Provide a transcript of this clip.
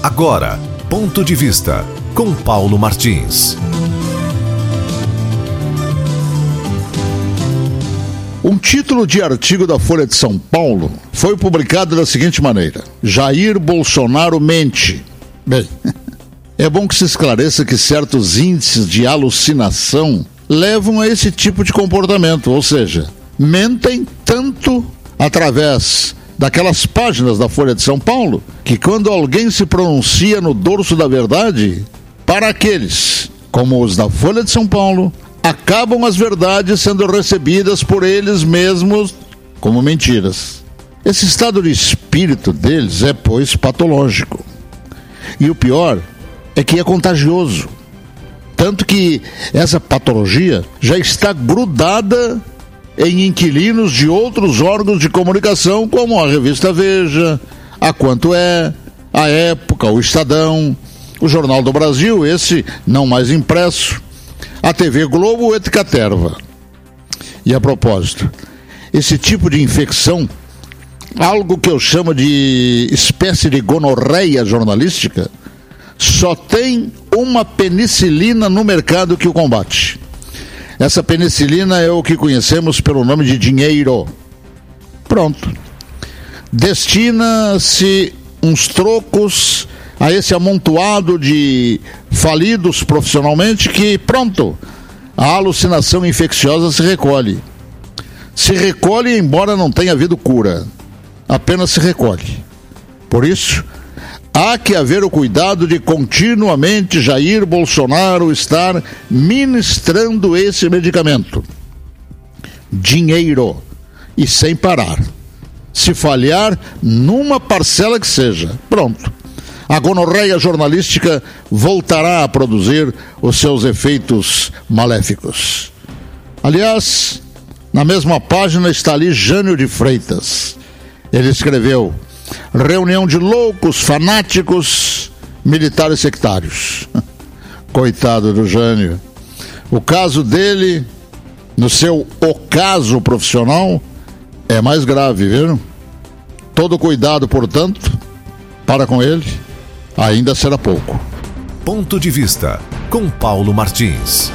Agora, ponto de vista com Paulo Martins. Um título de artigo da Folha de São Paulo foi publicado da seguinte maneira: Jair Bolsonaro mente. Bem, é bom que se esclareça que certos índices de alucinação levam a esse tipo de comportamento, ou seja, mentem tanto através daquelas páginas da Folha de São Paulo que quando alguém se pronuncia no dorso da verdade, para aqueles, como os da Folha de São Paulo, acabam as verdades sendo recebidas por eles mesmos como mentiras. Esse estado de espírito deles é, pois, patológico. E o pior é que é contagioso. Tanto que essa patologia já está grudada em inquilinos de outros órgãos de comunicação, como a revista Veja, a Quanto É, a Época, o Estadão, o Jornal do Brasil, esse não mais impresso, a TV Globo, et Caterva. E a propósito, esse tipo de infecção, algo que eu chamo de espécie de gonorreia jornalística, só tem uma penicilina no mercado que o combate. Essa penicilina é o que conhecemos pelo nome de dinheiro. Pronto. Destina-se uns trocos a esse amontoado de falidos profissionalmente que, pronto, a alucinação infecciosa se recolhe. Se recolhe, embora não tenha havido cura. Apenas se recolhe. Por isso, há que haver o cuidado de continuamente Jair Bolsonaro estar ministrando esse medicamento. Dinheiro. E sem parar. Se falhar, numa parcela que seja. Pronto. A gonorreia jornalística voltará a produzir os seus efeitos maléficos. Aliás, na mesma página está ali Jânio de Freitas. Ele escreveu: reunião de loucos, fanáticos, militares sectários. Coitado do Jânio. O caso dele, no seu ocaso profissional, é mais grave, viram? Todo cuidado, portanto, para com ele, ainda será pouco. Ponto de vista com Paulo Martins.